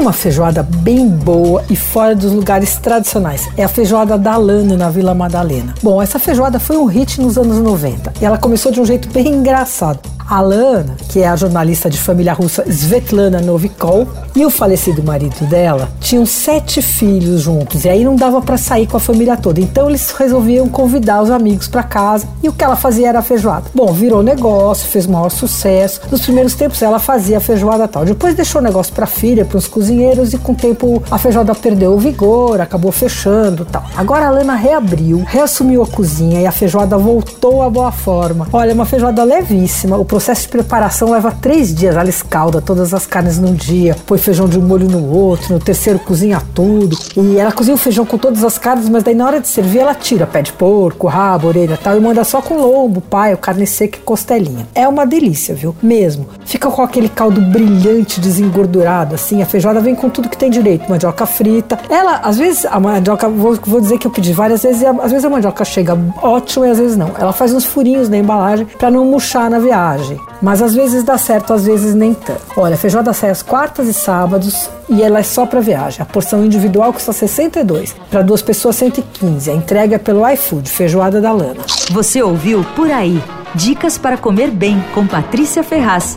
uma feijoada bem boa e fora dos lugares tradicionais. É a feijoada da Lana na Vila Madalena. Bom, essa feijoada foi um hit nos anos 90 e ela começou de um jeito bem engraçado. A Lana, que é a jornalista de família russa Svetlana Novikov, e o falecido marido dela tinham sete filhos juntos e aí não dava para sair com a família toda. Então eles resolviam convidar os amigos para casa e o que ela fazia era feijoada. Bom, virou negócio, fez maior sucesso. Nos primeiros tempos ela fazia feijoada tal. Depois deixou o negócio para filha, para os cozinheiros e com o tempo a feijoada perdeu o vigor, acabou fechando tal. Agora a Lana reabriu, reassumiu a cozinha e a feijoada voltou à boa forma. Olha, uma feijoada levíssima. O processo de preparação leva três dias. Ela escalda todas as carnes num dia, põe feijão de um molho no outro, no terceiro cozinha tudo. E ela cozinha o feijão com todas as carnes, mas daí na hora de servir ela tira pé de porco, rabo, orelha tal e manda só com lombo, paio, carne seca e costelinha. É uma delícia, viu? Mesmo. Fica com aquele caldo brilhante, desengordurado, assim. A feijoada vem com tudo que tem direito. Mandioca frita. Ela, às vezes, a mandioca, vou, vou dizer que eu pedi várias vezes, e às vezes a mandioca chega ótima e às vezes não. Ela faz uns furinhos na embalagem para não murchar na Mas às vezes dá certo, às vezes nem tanto. Olha, a feijoada sai às quartas e sábados e ela é só para viagem. A porção individual custa 62, para duas pessoas 115. A entrega é pelo iFood, feijoada da Lana. Você ouviu Por Aí. Dicas para comer bem com Patrícia Ferraz.